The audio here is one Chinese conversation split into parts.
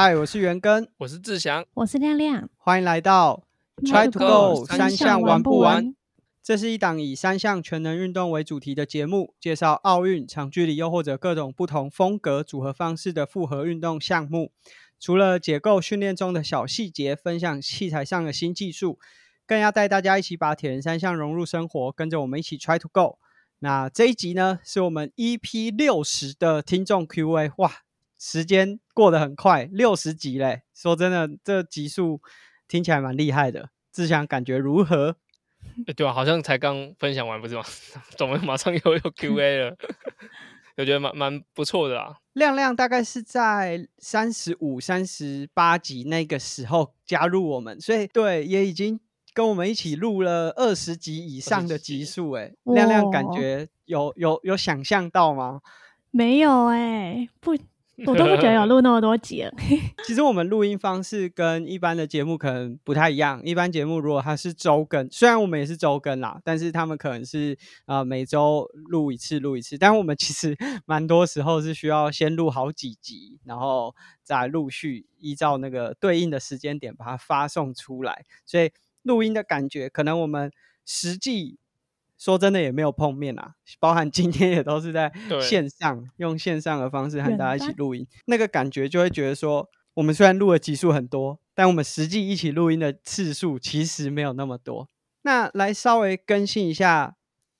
嗨，我是元根，我是志祥，我是亮亮，欢迎来到 Try to Go 三项玩不玩？这是一档以三项全能运动为主题的节目，介绍奥运长距离又或者各种不同风格组合方式的复合运动项目。除了解构训练中的小细节，分享器材上的新技术，更要带大家一起把铁人三项融入生活，跟着我们一起 Try to Go。那这一集呢，是我们 EP 六十的听众 Q&A。哇，时间过得很快，六十集嘞！说真的，这集数听起来蛮厉害的。志祥感觉如何？对啊，好像才刚分享完不是吗？怎么马上又有 Q&A 了？我觉得蛮蛮不错的啦。亮亮大概是在三十五、三十八集那个时候加入我们，所以对也已经。跟我们一起录了二十集以上的集数，哎，亮亮感觉有有有想象到吗？没有哎，不，我都不觉得有录那么多集。其实我们录音方式跟一般的节目可能不太一样。一般节目如果它是周更，虽然我们也是周更啦，但是他们可能是呃每周录一次，录一次。但我们其实蛮多时候是需要先录好几集，然后再陆续依照那个对应的时间点把它发送出来，所以。录音的感觉，可能我们实际说真的也没有碰面啊，包含今天也都是在 线上用线上的方式和大家一起录音，那个感觉就会觉得说，我们虽然录的集数很多，但我们实际一起录音的次数其实没有那么多。那来稍微更新一下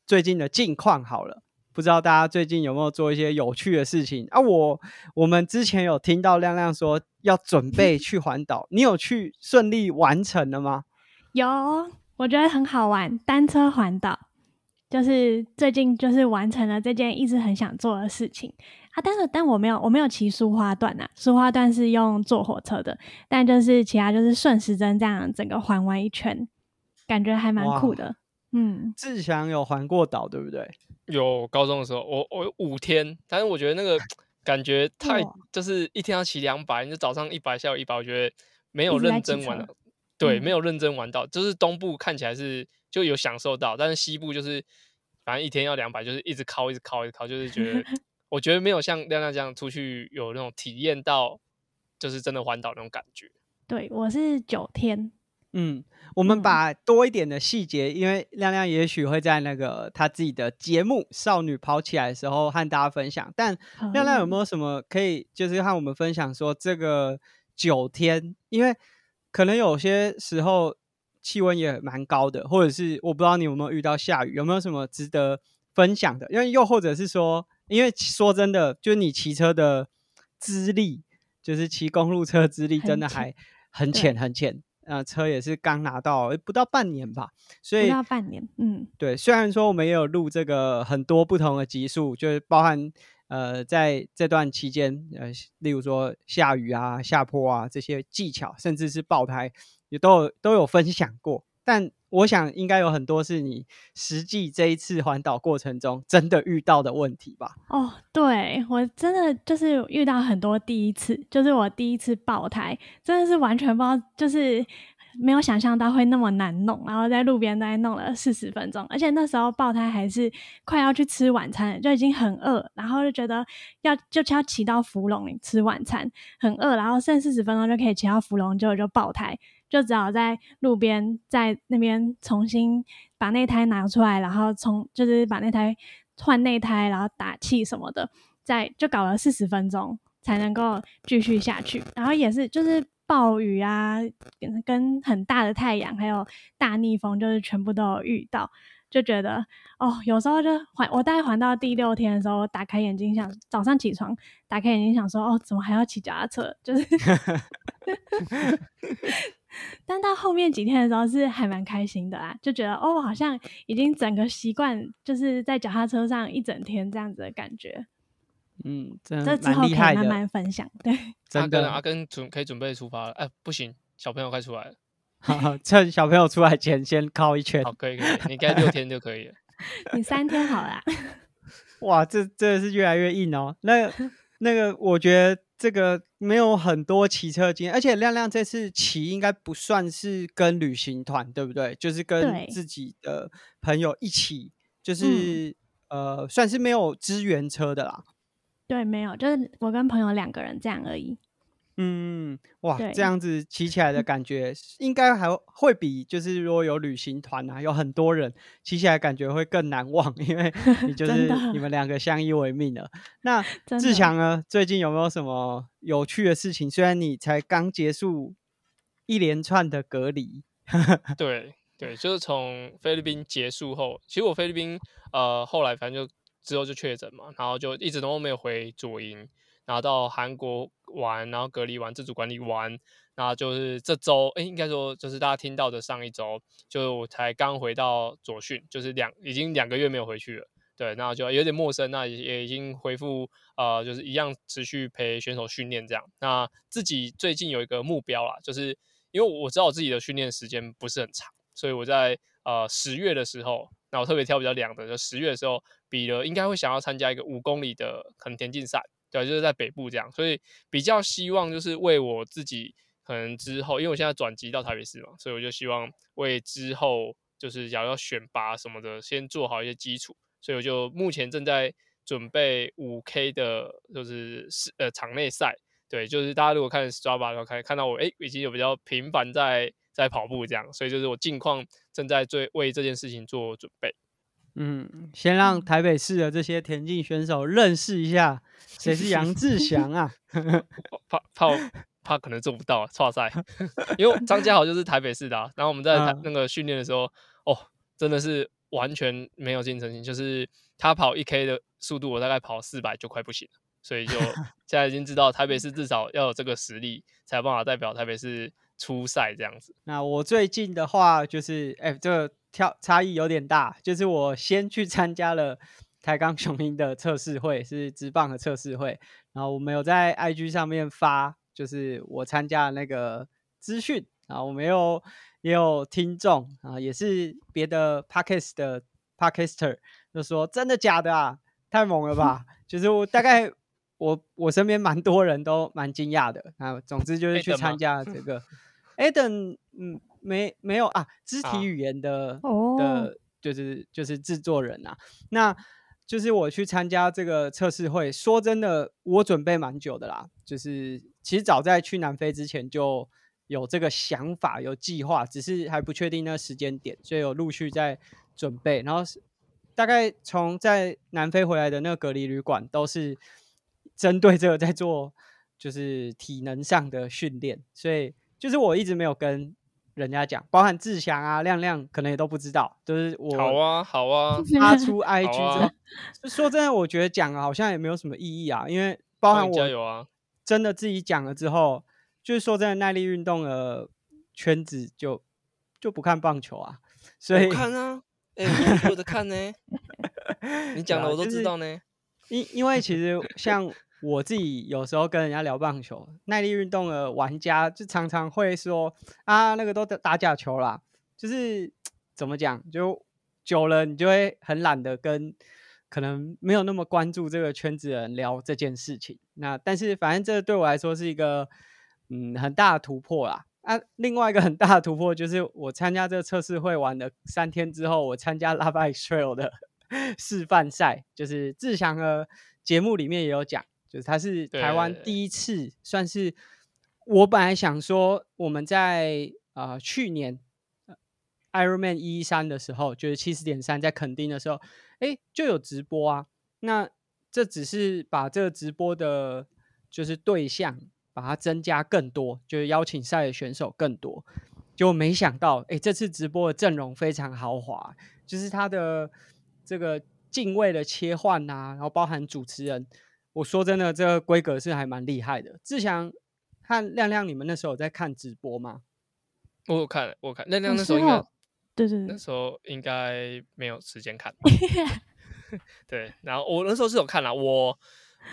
最近的近况好了，不知道大家最近有没有做一些有趣的事情啊？我我们之前有听到亮亮说要准备 去环岛，你有去顺利完成了吗？有，我觉得很好玩，单车环岛，就是最近就是完成了这件一直很想做的事情啊。但是，但我没有，我没有骑苏花段呐，苏花段是用坐火车的，但就是其他就是顺时针这样整个环完一圈，感觉还蛮酷的。嗯，志强有环过岛，对不对？有，高中的时候，我我五天，但是我觉得那个 感觉太就是一天要骑两百，你就早上一百，下午一百，我觉得没有认真玩。对，没有认真玩到，就是东部看起来是就有享受到，但是西部就是反正一天要两百，就是一直靠，一直靠，一直靠，就是觉得 我觉得没有像亮亮这样出去有那种体验到，就是真的环岛那种感觉。对我是九天，嗯，我们把多一点的细节，因为亮亮也许会在那个他自己的节目《少女跑起来》的时候和大家分享，但亮亮有没有什么可以就是和我们分享说这个九天，因为。可能有些时候气温也蛮高的，或者是我不知道你有没有遇到下雨，有没有什么值得分享的？因为又或者是说，因为说真的，就是你骑车的资历，就是骑公路车资历，真的还很浅很浅。呃，车也是刚拿到，不到半年吧，所以不到半年，嗯，对。虽然说我们也有录这个很多不同的集数，就是包含。呃，在这段期间，呃，例如说下雨啊、下坡啊这些技巧，甚至是爆胎，也都有都有分享过。但我想，应该有很多是你实际这一次环岛过程中真的遇到的问题吧？哦，对我真的就是遇到很多第一次，就是我第一次爆胎，真的是完全不知道，就是。没有想象到会那么难弄，然后在路边大概弄了四十分钟，而且那时候爆胎还是快要去吃晚餐，就已经很饿，然后就觉得要就要骑到福隆吃晚餐，很饿，然后剩四十分钟就可以骑到福隆，结果就爆胎，就只好在路边在那边重新把内胎拿出来，然后从就是把那胎换内胎，然后打气什么的，再就搞了四十分钟才能够继续下去，然后也是就是。暴雨啊，跟跟很大的太阳，还有大逆风，就是全部都有遇到，就觉得哦，有时候就环我大概环到第六天的时候，我打开眼睛想早上起床，打开眼睛想说哦，怎么还要骑脚踏车？就是，但到后面几天的时候是还蛮开心的啊，就觉得哦，好像已经整个习惯，就是在脚踏车上一整天这样子的感觉。嗯，这之后可以慢慢分享。对，阿根阿根准可以准备出发了。哎，不行，小朋友快出来了。趁小朋友出来前先靠一圈。好，可以可以，你该六天就可以了。你三天好啦。哇，这真的是越来越硬哦。那那个，我觉得这个没有很多骑车经验，而且亮亮这次骑应该不算是跟旅行团，对不对？就是跟自己的朋友一起，就是呃，算是没有支援车的啦。对，没有，就是我跟朋友两个人这样而已。嗯，哇，这样子骑起来的感觉，应该还会比就是如果有旅行团啊，有很多人骑起来感觉会更难忘，因为 你就是你们两个相依为命了。那 志强呢？最近有没有什么有趣的事情？虽然你才刚结束一连串的隔离，对对，就是从菲律宾结束后，其实我菲律宾呃后来反正就之后就确诊嘛，然后就一直都没有回左营。然后到韩国玩，然后隔离完自主管理完，然后就是这周，哎，应该说就是大家听到的上一周，就我才刚回到左训，就是两已经两个月没有回去了，对，那就有点陌生，那也也已经恢复，呃，就是一样持续陪选手训练这样。那自己最近有一个目标啦，就是因为我知道我自己的训练时间不是很长，所以我在呃十月的时候，那我特别挑比较凉的，就十月的时候比了，应该会想要参加一个五公里的可能田径赛。对，就是在北部这样，所以比较希望就是为我自己可能之后，因为我现在转机到台北市嘛，所以我就希望为之后就是想要选拔什么的，先做好一些基础。所以我就目前正在准备五 K 的，就是是呃场内赛。对，就是大家如果看 Strava 的话，可以看到我哎已经有比较频繁在在跑步这样，所以就是我近况正在最为这件事情做准备。嗯，先让台北市的这些田径选手认识一下 谁是杨志祥啊！怕怕怕可能做不到，错赛。因为张家豪就是台北市的，然后我们在那个训练的时候，哦，真的是完全没有竞争性，就是他跑一 K 的速度，我大概跑四百就快不行了，所以就现在已经知道台北市至少要有这个实力，才有办法代表台北市出赛这样子。那我最近的话就是，哎，这个。跳差异有点大，就是我先去参加了台钢雄鹰的测试会，是直棒的测试会，然后我们有在 IG 上面发，就是我参加的那个资讯，然后我们有也有听众啊，也是别的 parkest 的 Podcaster 就说真的假的啊，太猛了吧！就是我大概我我身边蛮多人都蛮惊讶的啊，总之就是去参加这 个 Eden，嗯。没没有啊，肢体语言的的，就是就是制作人啊，那就是我去参加这个测试会。说真的，我准备蛮久的啦，就是其实早在去南非之前就有这个想法、有计划，只是还不确定那个时间点，所以有陆续在准备。然后大概从在南非回来的那个隔离旅馆，都是针对这个在做，就是体能上的训练，所以就是我一直没有跟。人家讲，包含志祥啊、亮亮，可能也都不知道，就是我好啊好啊 发出 IG 之后，说真的，我觉得讲好像也没有什么意义啊，因为包含我真的自己讲了之后，就是说真的，耐力运动的圈子就就不看棒球啊，所以看啊，哎，我的看呢，你讲的我都知道呢，因因为其实像。我自己有时候跟人家聊棒球，耐力运动的玩家就常常会说啊，那个都打假球啦，就是怎么讲，就久了你就会很懒得跟可能没有那么关注这个圈子的人聊这件事情。那但是反正这对我来说是一个嗯很大的突破啦。啊，另外一个很大的突破就是我参加这个测试会玩的三天之后，我参加 Love Trail 的 示范赛，就是志祥的节目里面也有讲。就是他是台湾第一次，算是我本来想说我们在呃去年 Ironman 一三的时候，就是七十点三在垦丁的时候，哎就有直播啊。那这只是把这个直播的，就是对象把它增加更多，就是邀请赛的选手更多。就没想到，哎这次直播的阵容非常豪华，就是他的这个敬位的切换呐，然后包含主持人。我说真的，这个规格是还蛮厉害的。志强和亮亮，你们那时候有在看直播吗？我有看，我看亮亮那时候应该，对对，那时候应该没有时间看。对，然后我那时候是有看了，我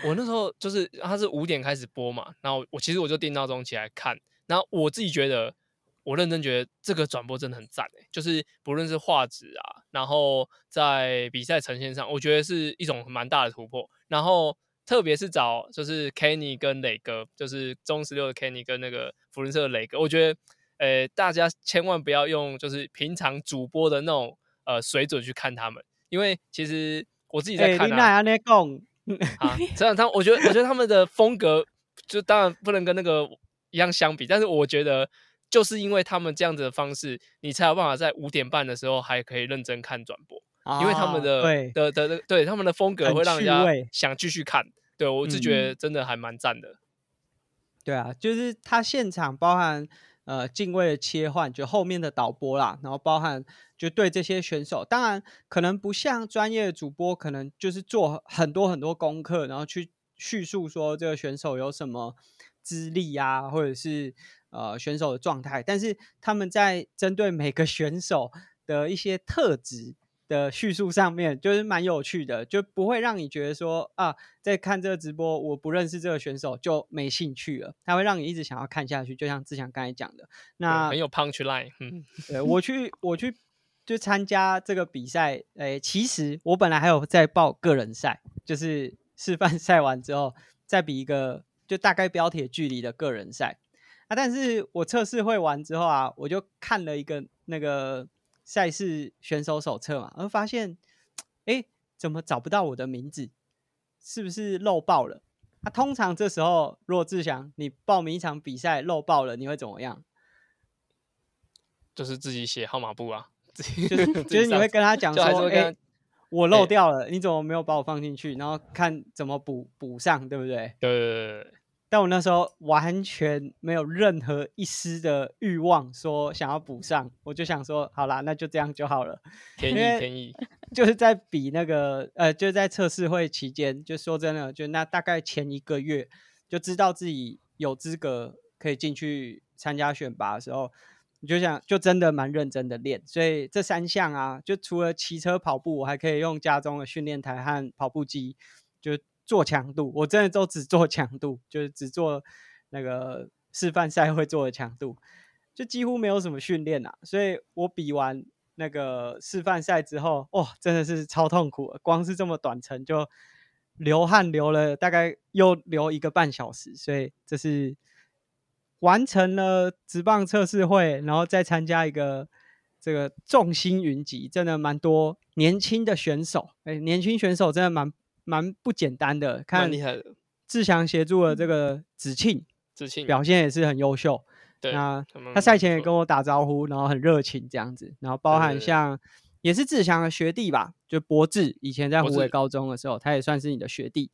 我那时候就是他是五点开始播嘛，然后我其实我就定闹钟起来看，然后我自己觉得，我认真觉得这个转播真的很赞诶，就是不论是画质啊，然后在比赛呈现上，我觉得是一种蛮大的突破，然后。特别是找就是 Kenny 跟磊哥，就是中十六的 Kenny 跟那个福伦社的磊哥，我觉得，呃，大家千万不要用就是平常主播的那种呃水准去看他们，因为其实我自己在看啊，啊，这样他我觉得我觉得他们的风格就当然不能跟那个一样相比，但是我觉得就是因为他们这样子的方式，你才有办法在五点半的时候还可以认真看转播，因为他们的的的对他们的风格会让人家想继续看。对我是觉得真的还蛮赞的。对啊，就是他现场包含呃敬畏的切换，就后面的导播啦，然后包含就对这些选手，当然可能不像专业的主播，可能就是做很多很多功课，然后去叙述说这个选手有什么资历啊，或者是呃选手的状态，但是他们在针对每个选手的一些特质。的叙述上面就是蛮有趣的，就不会让你觉得说啊，在看这个直播，我不认识这个选手就没兴趣了。他会让你一直想要看下去，就像志强刚才讲的，那很有 punch line。嗯，对我去我去就参加这个比赛，诶，其实我本来还有在报个人赛，就是 示范赛完之后再比一个就大概标铁距离的个人赛啊。但是我测试会完之后啊，我就看了一个那个。赛事选手手册嘛，而发现，哎，怎么找不到我的名字？是不是漏报了？啊通常这时候，若志祥，你报名一场比赛漏报了，你会怎么样？就是自己写号码布啊，就是就是你会跟他讲说，哎，我漏掉了，你怎么没有把我放进去？然后看怎么补补上，对不对？对对对。但我那时候完全没有任何一丝的欲望，说想要补上，我就想说，好啦，那就这样就好了。天意，天意，就是在比那个，呃，就在测试会期间，就说真的，就那大概前一个月，就知道自己有资格可以进去参加选拔的时候，你就想，就真的蛮认真的练。所以这三项啊，就除了骑车、跑步，我还可以用家中的训练台和跑步机，就。做强度，我真的都只做强度，就是只做那个示范赛会做的强度，就几乎没有什么训练啊。所以我比完那个示范赛之后，哇，真的是超痛苦，光是这么短程就流汗流了大概又流一个半小时。所以这是完成了直棒测试会，然后再参加一个这个众星云集，真的蛮多年轻的选手，哎，年轻选手真的蛮。蛮不简单的，看厉害的。志强协助了这个子庆，子庆表现也是很优秀。对，那他赛前也跟我打招呼，然后很热情这样子。然后包含像也是志强的学弟吧，就博志，以前在湖北高中的时候，他也算是你的学弟。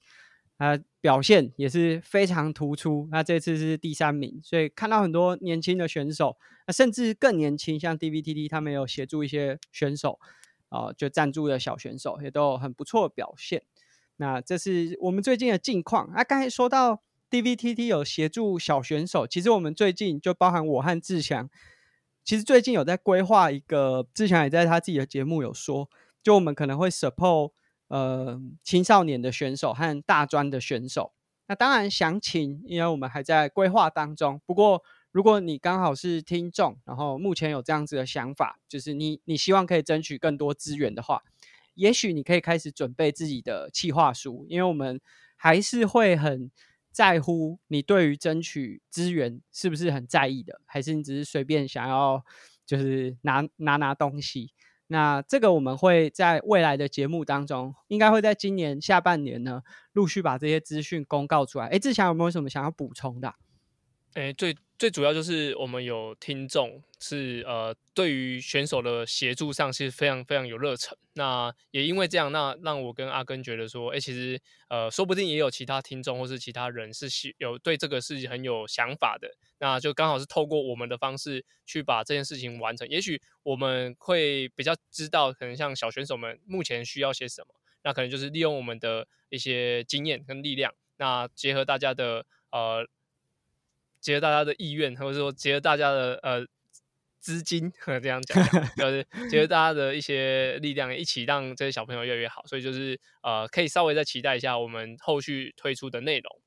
他表现也是非常突出，那这次是第三名，所以看到很多年轻的选手，那甚至更年轻，像 DVTT 他们有协助一些选手，啊，就赞助的小选手也都有很不错的表现。那这是我们最近的近况啊！刚才说到 DVTT 有协助小选手，其实我们最近就包含我和志强，其实最近有在规划一个，志强也在他自己的节目有说，就我们可能会 support 呃青少年的选手和大专的选手。那当然详情，因为我们还在规划当中。不过如果你刚好是听众，然后目前有这样子的想法，就是你你希望可以争取更多资源的话。也许你可以开始准备自己的企划书，因为我们还是会很在乎你对于争取资源是不是很在意的，还是你只是随便想要就是拿拿拿东西。那这个我们会在未来的节目当中，应该会在今年下半年呢，陆续把这些资讯公告出来。哎，志强有没有什么想要补充的？哎，最最主要就是我们有听众是呃，对于选手的协助上是非常非常有热忱。那也因为这样，那让我跟阿根觉得说，哎，其实呃，说不定也有其他听众或是其他人是有对这个事情很有想法的。那就刚好是透过我们的方式去把这件事情完成。也许我们会比较知道，可能像小选手们目前需要些什么，那可能就是利用我们的一些经验跟力量，那结合大家的呃。结合大家的意愿，或者说结合大家的呃资金，这样讲，就是结合大家的一些力量，一起让这些小朋友越来越好。所以就是呃，可以稍微再期待一下我们后续推出的内容。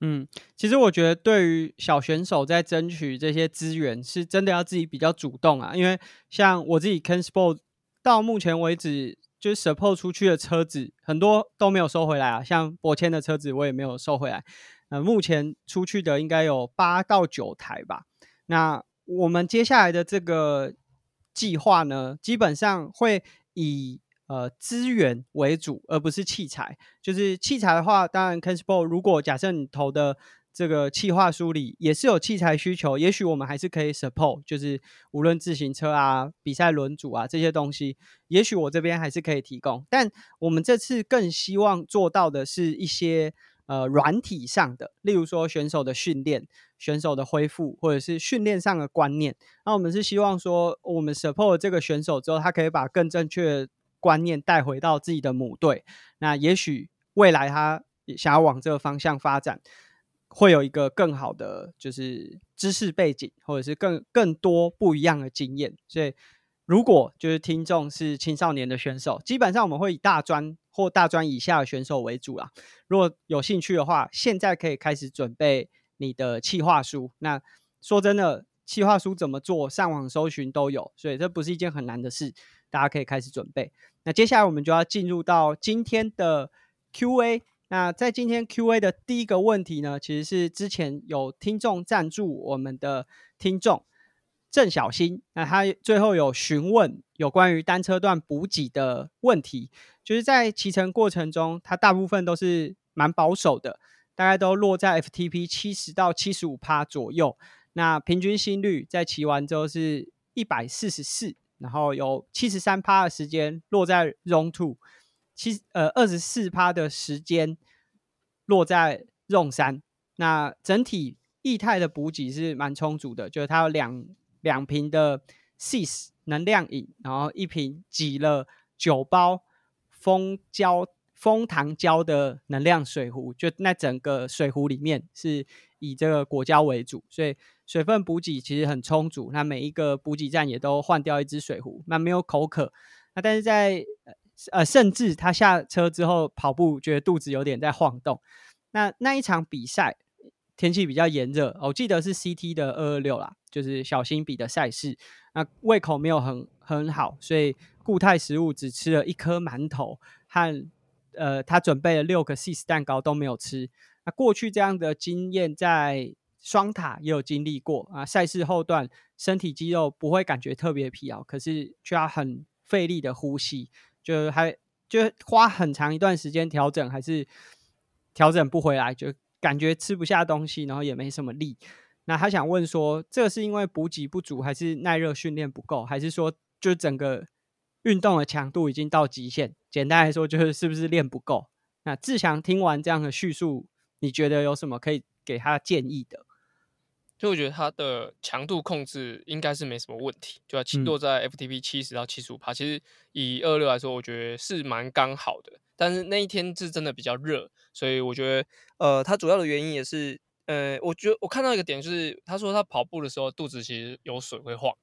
嗯，其实我觉得对于小选手在争取这些资源，是真的要自己比较主动啊。因为像我自己 Can Sport 到目前为止，就是 support 出去的车子很多都没有收回来啊。像博谦的车子，我也没有收回来。呃，目前出去的应该有八到九台吧。那我们接下来的这个计划呢，基本上会以呃资源为主，而不是器材。就是器材的话，当然 c a n s p o 如果假设你投的这个企划梳理也是有器材需求，也许我们还是可以 support，就是无论自行车啊、比赛轮组啊这些东西，也许我这边还是可以提供。但我们这次更希望做到的是一些呃软体上的，例如说选手的训练、选手的恢复，或者是训练上的观念。那我们是希望说，我们 support 这个选手之后，他可以把更正确的观念带回到自己的母队。那也许未来他想要往这个方向发展。会有一个更好的就是知识背景，或者是更更多不一样的经验。所以，如果就是听众是青少年的选手，基本上我们会以大专或大专以下的选手为主啦。如果有兴趣的话，现在可以开始准备你的企划书。那说真的，企划书怎么做，上网搜寻都有，所以这不是一件很难的事，大家可以开始准备。那接下来我们就要进入到今天的 Q&A。那在今天 Q&A 的第一个问题呢，其实是之前有听众赞助我们的听众郑小新，那他最后有询问有关于单车段补给的问题，就是在骑乘过程中，他大部分都是蛮保守的，大概都落在 FTP 七十到七十五趴左右，那平均心率在骑完之后是一百四十四，然后有七十三趴的时间落在 Zone Two。七呃二十四趴的时间落在用三，那整体液态的补给是蛮充足的，就是它有两两瓶的 CIS 能量饮，然后一瓶挤了九包蜂胶蜂糖胶的能量水壶，就那整个水壶里面是以这个果胶为主，所以水分补给其实很充足。那每一个补给站也都换掉一只水壶，那没有口渴。那但是在呃，甚至他下车之后跑步，觉得肚子有点在晃动。那那一场比赛天气比较炎热，我记得是 CT 的二二六啦，就是小心比的赛事。那胃口没有很很好，所以固态食物只吃了一颗馒头和呃，他准备了六个 cheese 蛋糕都没有吃。那过去这样的经验在双塔也有经历过啊，赛事后段身体肌肉不会感觉特别疲劳，可是却要很费力的呼吸。就还就花很长一段时间调整，还是调整不回来，就感觉吃不下东西，然后也没什么力。那他想问说，这是因为补给不足，还是耐热训练不够，还是说就整个运动的强度已经到极限？简单来说，就是是不是练不够？那志强听完这样的叙述，你觉得有什么可以给他建议的？就我觉得它的强度控制应该是没什么问题，就要落在 FTP 七十到七十五帕。其实以二六来说，我觉得是蛮刚好的。但是那一天是真的比较热，所以我觉得，呃，它主要的原因也是，呃，我觉得我看到一个点就是，他说他跑步的时候肚子其实有水会晃，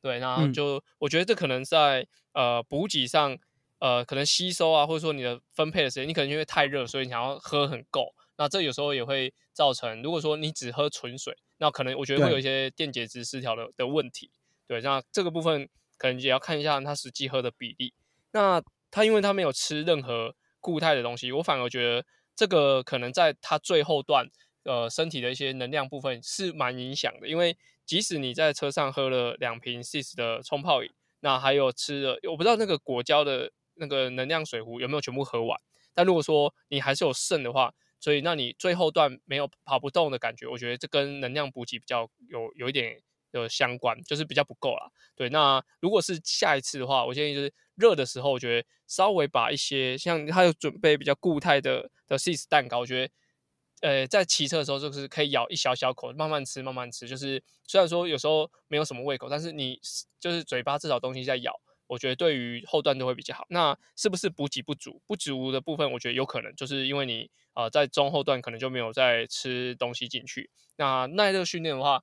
对，然后就我觉得这可能在呃补给上，呃，可能吸收啊，或者说你的分配的时间，你可能因为太热，所以你想要喝很够。那这有时候也会造成，如果说你只喝纯水，那可能我觉得会有一些电解质失调的的问题。对，那这个部分可能也要看一下他实际喝的比例。那他因为他没有吃任何固态的东西，我反而觉得这个可能在他最后段，呃，身体的一些能量部分是蛮影响的。因为即使你在车上喝了两瓶 SIS 的冲泡饮，那还有吃了，我不知道那个果胶的那个能量水壶有没有全部喝完。但如果说你还是有剩的话，所以，那你最后段没有跑不动的感觉，我觉得这跟能量补给比较有有一点有相关，就是比较不够啦。对，那如果是下一次的话，我建议就是热的时候，我觉得稍微把一些像他有准备比较固态的的 c h e s 蛋糕，我觉得呃在骑车的时候就是可以咬一小小口，慢慢吃，慢慢吃。就是虽然说有时候没有什么胃口，但是你就是嘴巴至少东西在咬。我觉得对于后段都会比较好。那是不是补给不足？不足的部分，我觉得有可能就是因为你呃在中后段可能就没有再吃东西进去。那耐热训练的话，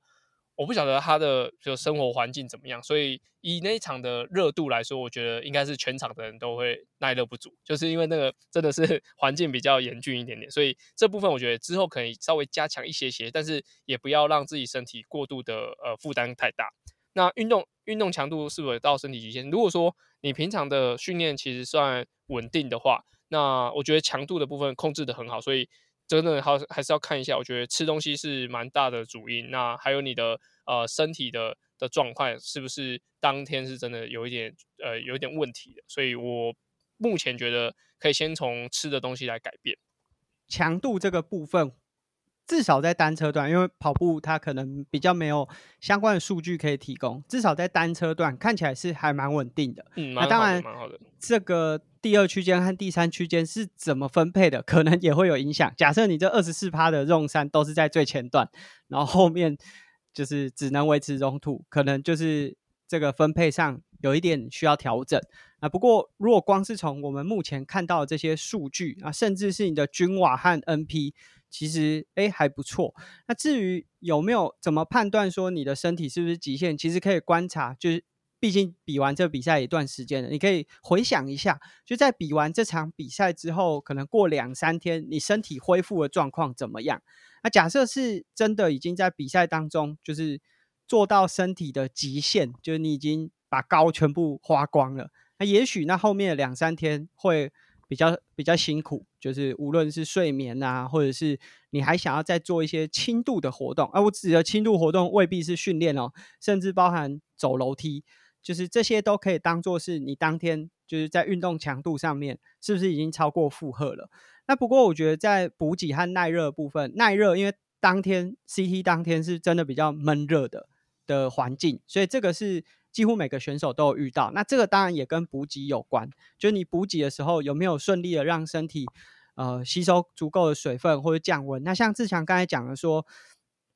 我不晓得他的就生活环境怎么样。所以以那一场的热度来说，我觉得应该是全场的人都会耐热不足，就是因为那个真的是 环境比较严峻一点点。所以这部分我觉得之后可以稍微加强一些些，但是也不要让自己身体过度的呃负担太大。那运动运动强度是否到身体极限？如果说你平常的训练其实算稳定的话，那我觉得强度的部分控制的很好。所以真的还还是要看一下，我觉得吃东西是蛮大的主因。那还有你的呃身体的的状况是不是当天是真的有一点呃有一点问题的？所以我目前觉得可以先从吃的东西来改变强度这个部分。至少在单车段，因为跑步它可能比较没有相关的数据可以提供，至少在单车段看起来是还蛮稳定的。嗯，那当然，这个第二区间和第三区间是怎么分配的，可能也会有影响。假设你这二十四趴的 Zone 三都是在最前段，然后后面就是只能维持 Zone two，可能就是这个分配上有一点需要调整。啊，不过如果光是从我们目前看到的这些数据啊，甚至是你的均瓦和 NP，其实哎还不错。那至于有没有怎么判断说你的身体是不是极限，其实可以观察，就是毕竟比完这比赛一段时间了，你可以回想一下，就在比完这场比赛之后，可能过两三天，你身体恢复的状况怎么样？那假设是真的已经在比赛当中，就是做到身体的极限，就是你已经把膏全部花光了。那也许那后面的两三天会比较比较辛苦，就是无论是睡眠啊，或者是你还想要再做一些轻度的活动，而我指的轻度活动未必是训练哦，甚至包含走楼梯，就是这些都可以当做是你当天就是在运动强度上面是不是已经超过负荷了？那不过我觉得在补给和耐热部分，耐热因为当天 CT 当天是真的比较闷热的的环境，所以这个是。几乎每个选手都有遇到，那这个当然也跟补给有关，就是你补给的时候有没有顺利的让身体呃吸收足够的水分或者降温。那像志强刚才讲的说，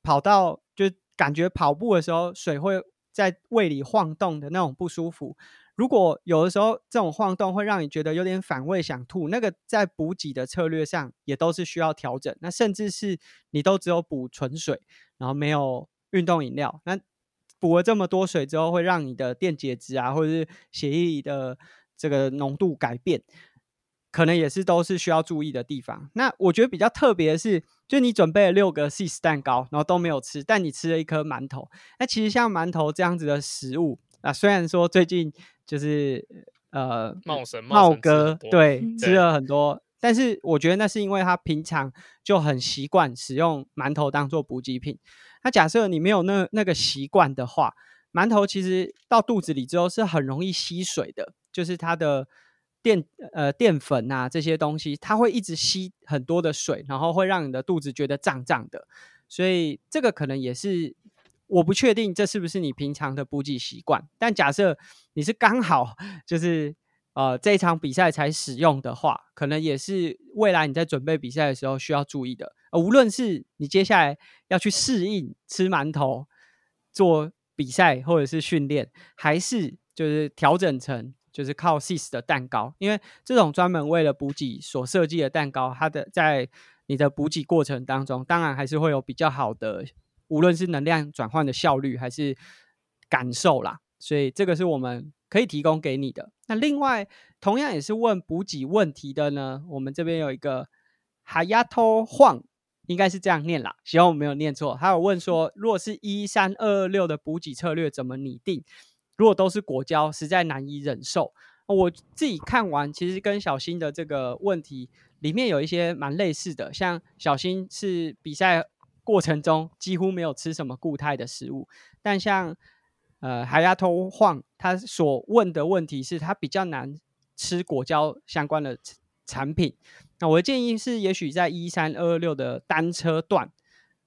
跑到就感觉跑步的时候水会在胃里晃动的那种不舒服，如果有的时候这种晃动会让你觉得有点反胃想吐，那个在补给的策略上也都是需要调整。那甚至是你都只有补纯水，然后没有运动饮料，那。补了这么多水之后，会让你的电解质啊，或者是血液的这个浓度改变，可能也是都是需要注意的地方。那我觉得比较特别的是，就你准备了六个 cheese 蛋糕，然后都没有吃，但你吃了一颗馒头。那其实像馒头这样子的食物啊，虽然说最近就是呃茂神茂哥对吃了很多，但是我觉得那是因为他平常就很习惯使用馒头当做补给品。那假设你没有那那个习惯的话，馒头其实到肚子里之后是很容易吸水的，就是它的淀呃淀粉啊这些东西，它会一直吸很多的水，然后会让你的肚子觉得胀胀的。所以这个可能也是我不确定这是不是你平常的补给习惯。但假设你是刚好 就是呃这一场比赛才使用的话，可能也是未来你在准备比赛的时候需要注意的。呃无论是你接下来要去适应吃馒头做比赛或者是训练，还是就是调整成就是靠 sis 的蛋糕，因为这种专门为了补给所设计的蛋糕，它的在你的补给过程当中，当然还是会有比较好的，无论是能量转换的效率还是感受啦。所以这个是我们可以提供给你的。那另外同样也是问补给问题的呢，我们这边有一个 Hayato 晃。应该是这样念啦，希望我没有念错。还有问说，如果是一三二二六的补给策略怎么拟定？如果都是果胶，实在难以忍受。我自己看完，其实跟小新的这个问题里面有一些蛮类似的。像小新是比赛过程中几乎没有吃什么固态的食物，但像呃海丫头晃他所问的问题是，他比较难吃果胶相关的产品。那我的建议是，也许在一三二二六的单车段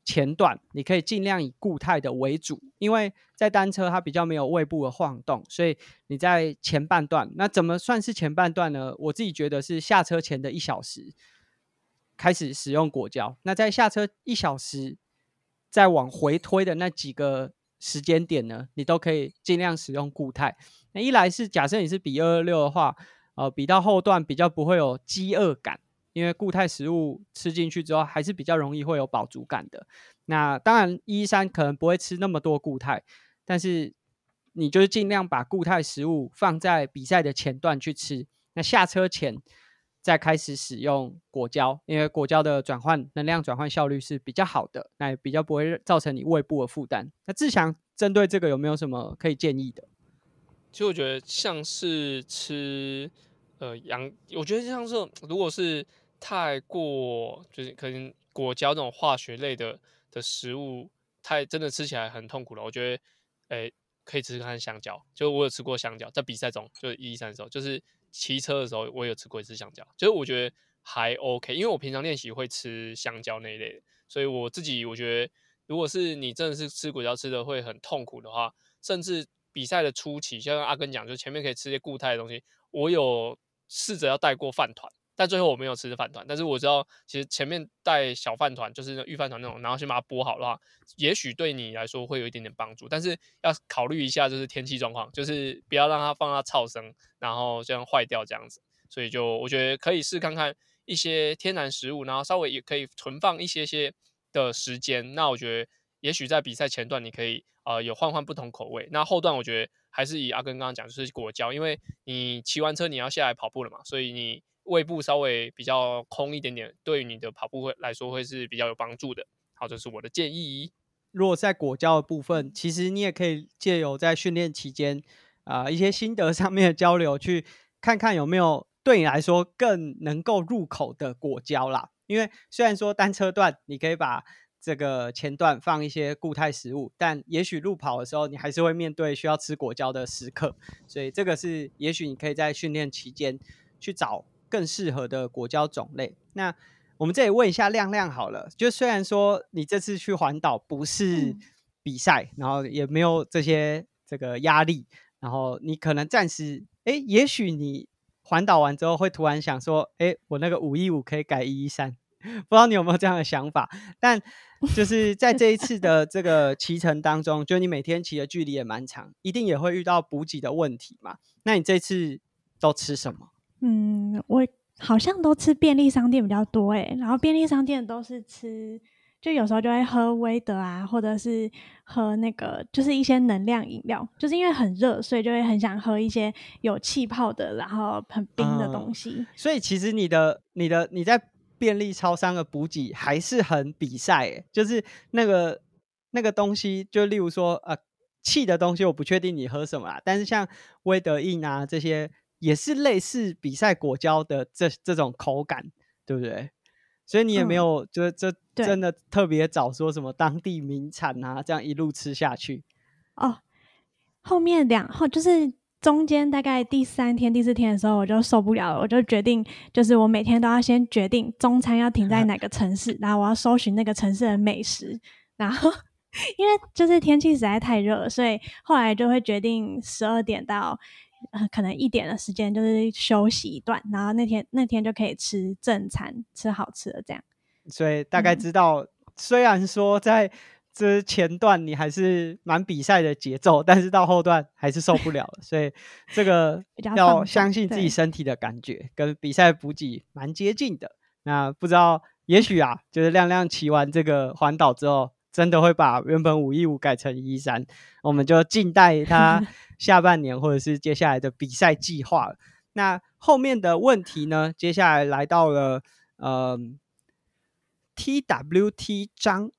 前段，你可以尽量以固态的为主，因为在单车它比较没有胃部的晃动，所以你在前半段，那怎么算是前半段呢？我自己觉得是下车前的一小时开始使用果胶，那在下车一小时再往回推的那几个时间点呢，你都可以尽量使用固态。那一来是假设你是比二二六的话，呃，比到后段比较不会有饥饿感。因为固态食物吃进去之后，还是比较容易会有饱足感的。那当然，一三可能不会吃那么多固态，但是你就是尽量把固态食物放在比赛的前段去吃。那下车前再开始使用果胶，因为果胶的转换能量转换效率是比较好的，那也比较不会造成你胃部的负担。那志强针对这个有没有什么可以建议的？其实我觉得像是吃呃羊，我觉得像是如果是。太过就是可能果胶这种化学类的的食物，太真的吃起来很痛苦了。我觉得，诶，可以吃吃看香蕉。就我有吃过香蕉，在比赛中，就是一三的时候，就是骑车的时候，我有吃过一次香蕉。就是我觉得还 OK，因为我平常练习会吃香蕉那一类的。所以我自己我觉得，如果是你真的是吃果胶吃的会很痛苦的话，甚至比赛的初期，像阿根讲，就前面可以吃些固态的东西，我有试着要带过饭团。但最后我没有吃饭团，但是我知道其实前面带小饭团，就是预饭团那种，然后先把它剥好的话，也许对你来说会有一点点帮助。但是要考虑一下，就是天气状况，就是不要让它放到超生，然后这样坏掉这样子。所以就我觉得可以试看看一些天然食物，然后稍微也可以存放一些些的时间。那我觉得也许在比赛前段你可以呃有换换不同口味，那后段我觉得还是以阿根刚刚讲就是果胶，因为你骑完车你要下来跑步了嘛，所以你。胃部稍微比较空一点点，对于你的跑步会来说会是比较有帮助的。好，这是我的建议。如果在果胶的部分，其实你也可以借由在训练期间啊一些心得上面的交流，去看看有没有对你来说更能够入口的果胶啦。因为虽然说单车段你可以把这个前段放一些固态食物，但也许路跑的时候你还是会面对需要吃果胶的时刻，所以这个是也许你可以在训练期间去找。更适合的果胶种类。那我们这里问一下亮亮好了，就虽然说你这次去环岛不是比赛，然后也没有这些这个压力，然后你可能暂时哎，也许你环岛完之后会突然想说，哎，我那个五一五可以改一一三，不知道你有没有这样的想法？但就是在这一次的这个骑程当中，就你每天骑的距离也蛮长，一定也会遇到补给的问题嘛？那你这次都吃什么？嗯，我好像都吃便利商店比较多诶，然后便利商店都是吃，就有时候就会喝威德啊，或者是喝那个就是一些能量饮料，就是因为很热，所以就会很想喝一些有气泡的，然后很冰的东西。所以其实你的、你的、你在便利超商的补给还是很比赛诶，就是那个那个东西，就例如说呃气的东西，我不确定你喝什么啦，但是像威德印啊这些。也是类似比赛果胶的这这种口感，对不对？所以你也没有，就是这真的特别早说什么当地名产啊，这样一路吃下去。哦，后面两后就是中间大概第三天、第四天的时候，我就受不了了，我就决定，就是我每天都要先决定中餐要停在哪个城市，然后我要搜寻那个城市的美食。然后 因为就是天气实在太热，所以后来就会决定十二点到。呃，可能一点的时间就是休息一段，然后那天那天就可以吃正餐，吃好吃的这样。所以大概知道，虽然说在这前段你还是蛮比赛的节奏，但是到后段还是受不了了。所以这个 要相信自己身体的感觉，跟比赛补给蛮接近的。那不知道，也许啊，就是亮亮骑完这个环岛之后。真的会把原本五一五改成一三，我们就静待 他下半年或者是接下来的比赛计划了。那后面的问题呢？接下来来到了呃 TWT 张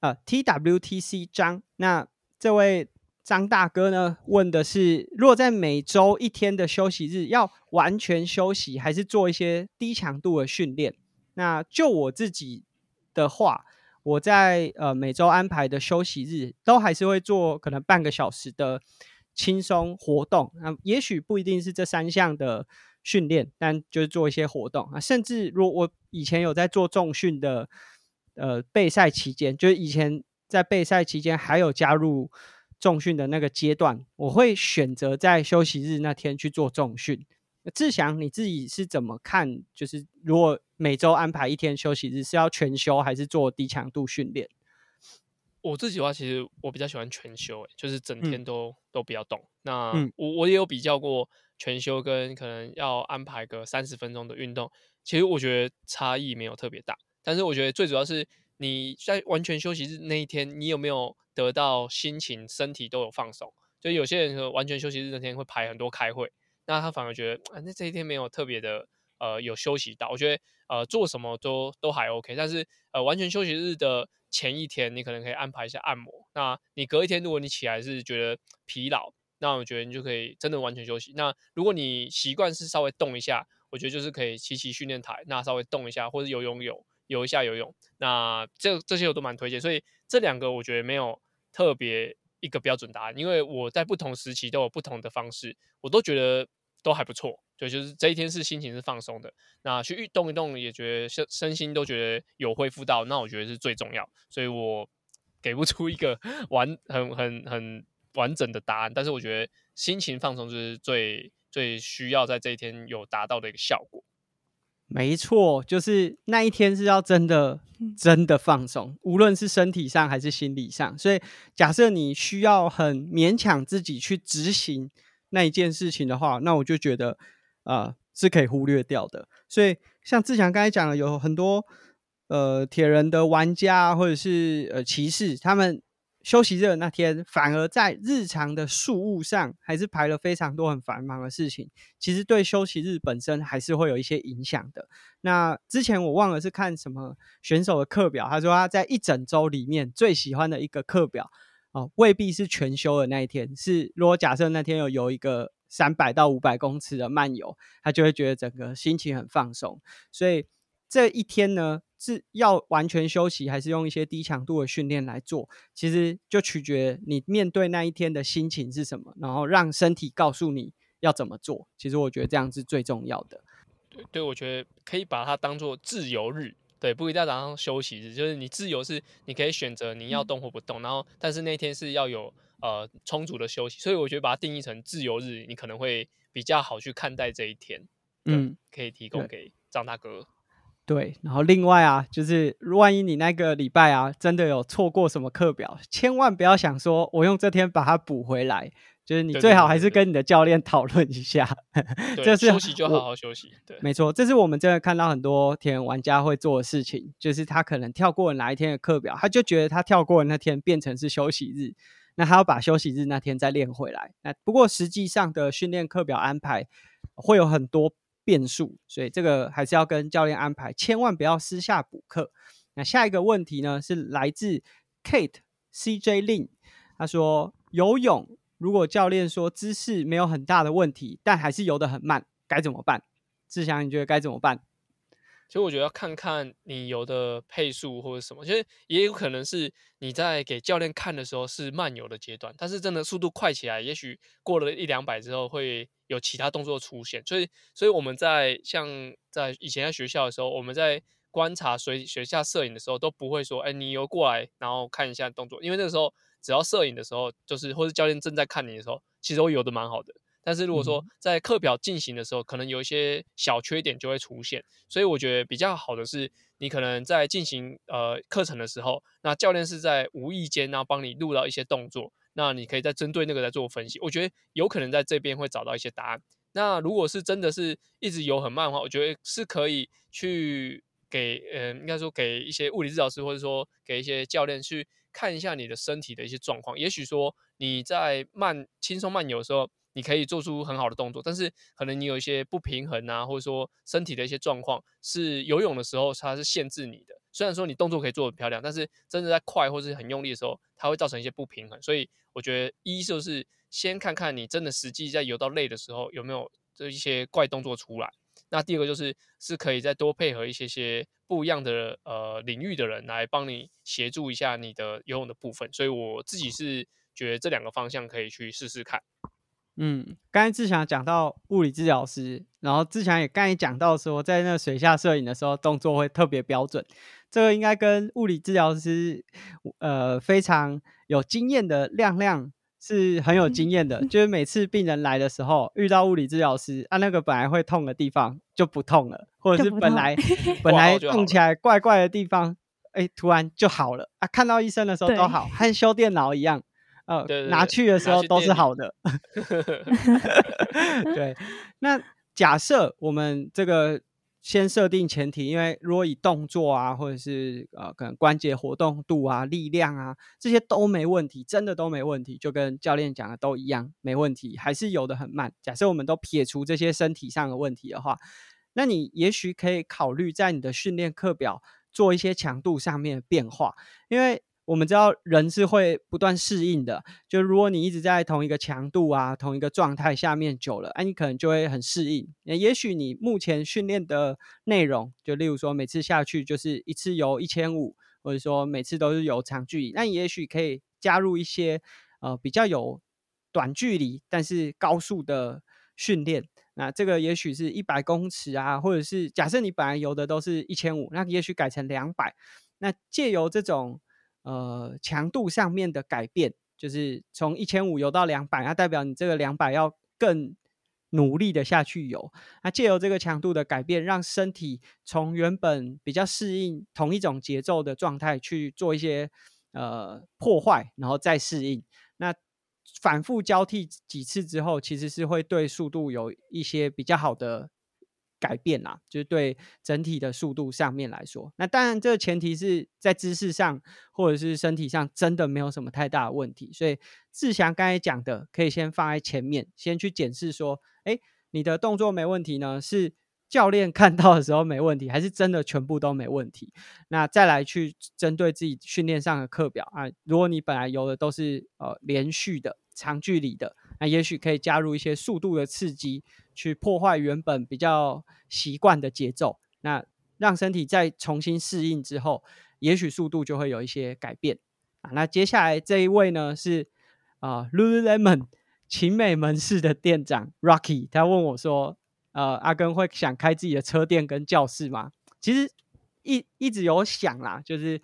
呃 TWTC 张，那这位张大哥呢问的是：若在每周一天的休息日，要完全休息，还是做一些低强度的训练？那就我自己的话。我在呃每周安排的休息日，都还是会做可能半个小时的轻松活动。那也许不一定是这三项的训练，但就是做一些活动啊。甚至如果我以前有在做重训的，呃备赛期间，就是以前在备赛期间还有加入重训的那个阶段，我会选择在休息日那天去做重训。志祥，你自己是怎么看？就是如果每周安排一天休息日，是要全休还是做低强度训练？我自己的话，其实我比较喜欢全休，就是整天都都不要动。那我我也有比较过全休跟可能要安排个三十分钟的运动，其实我觉得差异没有特别大。但是我觉得最主要是你在完全休息日那一天，你有没有得到心情、身体都有放松？就有些人说完全休息日那天会排很多开会。那他反而觉得，啊，那这一天没有特别的，呃，有休息到。我觉得，呃，做什么都都还 OK。但是，呃，完全休息日的前一天，你可能可以安排一下按摩。那你隔一天，如果你起来是觉得疲劳，那我觉得你就可以真的完全休息。那如果你习惯是稍微动一下，我觉得就是可以骑骑训练台，那稍微动一下，或者游泳游游一下游泳。那这这些我都蛮推荐。所以这两个我觉得没有特别一个标准答案，因为我在不同时期都有不同的方式，我都觉得。都还不错，对，就是这一天是心情是放松的，那去运动一动也觉得身身心都觉得有恢复到，那我觉得是最重要。所以我给不出一个 完很很很完整的答案，但是我觉得心情放松就是最最需要在这一天有达到的一个效果。没错，就是那一天是要真的真的放松，无论是身体上还是心理上。所以假设你需要很勉强自己去执行那一件事情的话，那我就觉得呃是可以忽略掉的。所以像志强刚才讲的，有很多呃铁人的玩家或者是呃骑士，他们。休息日那天，反而在日常的事务上，还是排了非常多很繁忙的事情。其实对休息日本身还是会有一些影响的。那之前我忘了是看什么选手的课表，他说他在一整周里面最喜欢的一个课表哦，未必是全休的那一天。是如果假设那天有有一个三百到五百公尺的漫游，他就会觉得整个心情很放松。所以这一天呢？是要完全休息，还是用一些低强度的训练来做？其实就取决你面对那一天的心情是什么，然后让身体告诉你要怎么做。其实我觉得这样是最重要的。对，对我觉得可以把它当做自由日，对，不一定要当休息日。就是你自由是你可以选择你要动或不动，然后但是那天是要有呃充足的休息。所以我觉得把它定义成自由日，你可能会比较好去看待这一天。嗯，可以提供给张大哥。对，然后另外啊，就是万一你那个礼拜啊，真的有错过什么课表，千万不要想说我用这天把它补回来，就是你最好还是跟你的教练讨论一下。这是休息就好好休息。对，没错，这是我们真的看到很多田玩家会做的事情，就是他可能跳过哪一天的课表，他就觉得他跳过那天变成是休息日，那他要把休息日那天再练回来。那不过实际上的训练课表安排会有很多。变数，所以这个还是要跟教练安排，千万不要私下补课。那下一个问题呢，是来自 Kate CJ Lin，他说游泳如果教练说姿势没有很大的问题，但还是游得很慢，该怎么办？志祥，你觉得该怎么办？其实我觉得要看看你游的配速或者什么，其实也有可能是你在给教练看的时候是慢游的阶段，但是真的速度快起来，也许过了一两百之后会有其他动作出现。所以，所以我们在像在以前在学校的时候，我们在观察水水下摄影的时候，都不会说，哎，你游过来，然后看一下动作，因为那个时候只要摄影的时候，就是或者教练正在看你的时候，其实我游的蛮好的。但是如果说在课表进行的时候，可能有一些小缺点就会出现，所以我觉得比较好的是，你可能在进行呃课程的时候，那教练是在无意间然后帮你录到一些动作，那你可以再针对那个来做分析。我觉得有可能在这边会找到一些答案。那如果是真的是一直游很慢的话，我觉得是可以去给呃应该说给一些物理治疗师或者说给一些教练去看一下你的身体的一些状况。也许说你在慢轻松慢游的时候。你可以做出很好的动作，但是可能你有一些不平衡啊，或者说身体的一些状况，是游泳的时候它是限制你的。虽然说你动作可以做的漂亮，但是真的在快或是很用力的时候，它会造成一些不平衡。所以我觉得一就是先看看你真的实际在游到累的时候有没有这一些怪动作出来。那第二个就是是可以再多配合一些些不一样的呃领域的人来帮你协助一下你的游泳的部分。所以我自己是觉得这两个方向可以去试试看。嗯，刚才志强讲到物理治疗师，然后志强也刚才讲到说，在那水下摄影的时候，动作会特别标准。这个应该跟物理治疗师，呃，非常有经验的亮亮是很有经验的。就是每次病人来的时候，遇到物理治疗师，啊，那个本来会痛的地方就不痛了，或者是本来 本来痛起来怪怪的地方，哎，突然就好了啊！看到医生的时候都好，和修电脑一样。呃，拿去的时候都是好的。对，那假设我们这个先设定前提，因为如果以动作啊，或者是呃，可能关节活动度啊、力量啊这些都没问题，真的都没问题，就跟教练讲的都一样没问题，还是游的很慢。假设我们都撇除这些身体上的问题的话，那你也许可以考虑在你的训练课表做一些强度上面的变化，因为。我们知道人是会不断适应的，就如果你一直在同一个强度啊、同一个状态下面久了，哎，你可能就会很适应。那也许你目前训练的内容，就例如说每次下去就是一次游一千五，或者说每次都是游长距离，那你也许可以加入一些呃比较有短距离但是高速的训练。那这个也许是一百公尺啊，或者是假设你本来游的都是一千五，那也许改成两百。那借由这种呃强度上面的改变，就是从一千五游到两百，那代表你这个两百要更努力的下去游。那借由这个强度的改变，让身体从原本比较适应同一种节奏的状态去做一些呃破坏，然后再适应。那反复交替几次之后，其实是会对速度有一些比较好的改变啦，就是对整体的速度上面来说。那当然，这个前提是在姿势上或者是身体上真的没有什么太大的问题。所以志祥刚才讲的，可以先放在前面，先去检视说，哎，你的动作没问题呢？是。教练看到的时候没问题，还是真的全部都没问题？那再来去针对自己训练上的课表啊，如果你本来游的都是呃连续的长距离的，那也许可以加入一些速度的刺激，去破坏原本比较习惯的节奏，那让身体再重新适应之后，也许速度就会有一些改变啊。那接下来这一位呢是啊，Lululemon 晴美门市的店长 Rocky，他问我说。呃，阿根会想开自己的车店跟教室吗？其实一一直有想啦，就是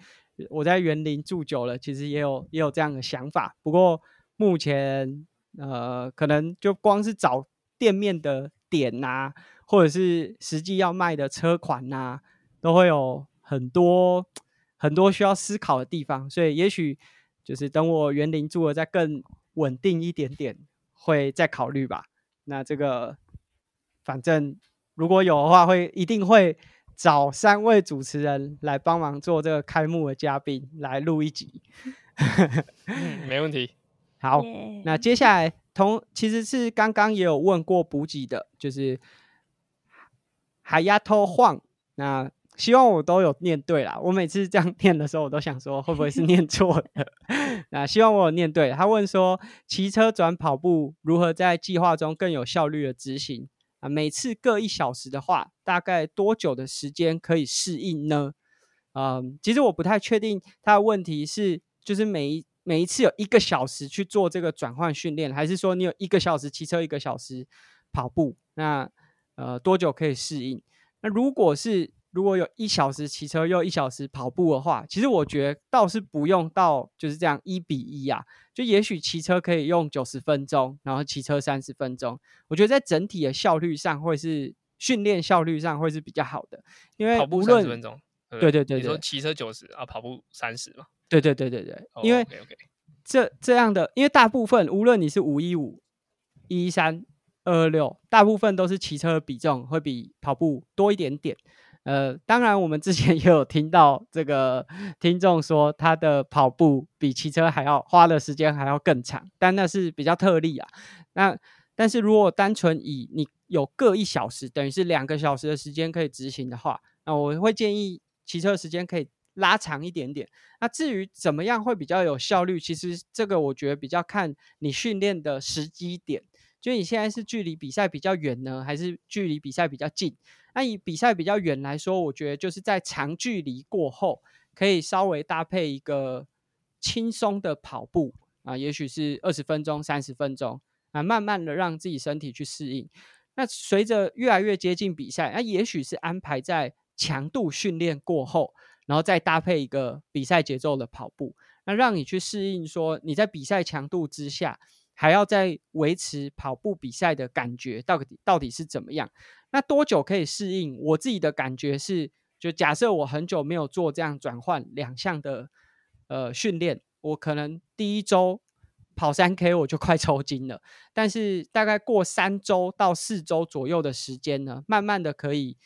我在园林住久了，其实也有也有这样的想法。不过目前呃，可能就光是找店面的点呐，或者是实际要卖的车款呐，都会有很多很多需要思考的地方。所以也许就是等我园林住的再更稳定一点点，会再考虑吧。那这个。反正如果有的话，会一定会找三位主持人来帮忙做这个开幕的嘉宾来录一集。没问题。好，那接下来同其实是刚刚也有问过补给的，就是海丫头晃。那希望我都有念对啦。我每次这样念的时候，我都想说会不会是念错的。那希望我有念对。他问说，骑车转跑步如何在计划中更有效率的执行？啊，每次各一小时的话，大概多久的时间可以适应呢？嗯，其实我不太确定他的问题是，就是每一每一次有一个小时去做这个转换训练，还是说你有一个小时骑车，一个小时跑步？那呃，多久可以适应？那如果是如果有一小时骑车又一小时跑步的话，其实我觉得倒是不用到就是这样一比一啊。就也许骑车可以用九十分钟，然后骑车三十分钟。我觉得在整体的效率上，会是训练效率上会是比较好的。因为跑步三十分钟，对对对，你说骑车九十啊，跑步三十嘛？对对对对对，因为这这样的，因为大部分无论你是五一五、一三、二二六，大部分都是骑车的比重会比跑步多一点点。呃，当然，我们之前 也有听到这个听众说，他的跑步比骑车还要花的时间还要更长，但那是比较特例啊。那但是如果单纯以你有各一小时，等于是两个小时的时间可以执行的话，那我会建议骑车时间可以拉长一点点。那至于怎么样会比较有效率，其实这个我觉得比较看你训练的时机点，就你现在是距离比赛比较远呢，还是距离比赛比较近？那以比赛比较远来说，我觉得就是在长距离过后，可以稍微搭配一个轻松的跑步啊，也许是二十分钟、三十分钟啊，慢慢的让自己身体去适应。那随着越来越接近比赛，那也许是安排在强度训练过后，然后再搭配一个比赛节奏的跑步，那让你去适应说你在比赛强度之下，还要再维持跑步比赛的感觉，到底到底是怎么样？那多久可以适应？我自己的感觉是，就假设我很久没有做这样转换两项的呃训练，我可能第一周跑三 K 我就快抽筋了，但是大概过三周到四周左右的时间呢，慢慢的可以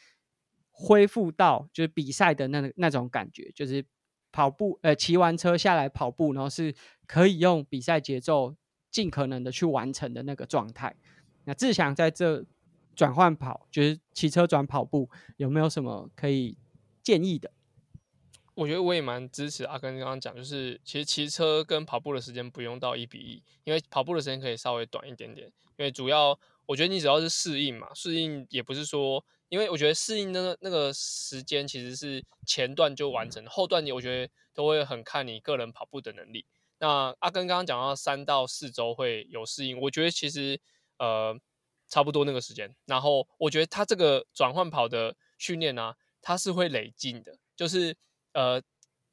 恢复到就是比赛的那那种感觉，就是跑步呃骑完车下来跑步，然后是可以用比赛节奏尽可能的去完成的那个状态。那志祥在这。转换跑就是骑车转跑步，有没有什么可以建议的？我觉得我也蛮支持阿根刚刚讲，就是其实骑车跟跑步的时间不用到一比一，因为跑步的时间可以稍微短一点点。因为主要我觉得你只要是适应嘛，适应也不是说，因为我觉得适应的那个时间其实是前段就完成，后段你我觉得都会很看你个人跑步的能力。那阿根刚刚讲到三到四周会有适应，我觉得其实呃。差不多那个时间。然后我觉得他这个转换跑的训练呢，它是会累进的，就是呃。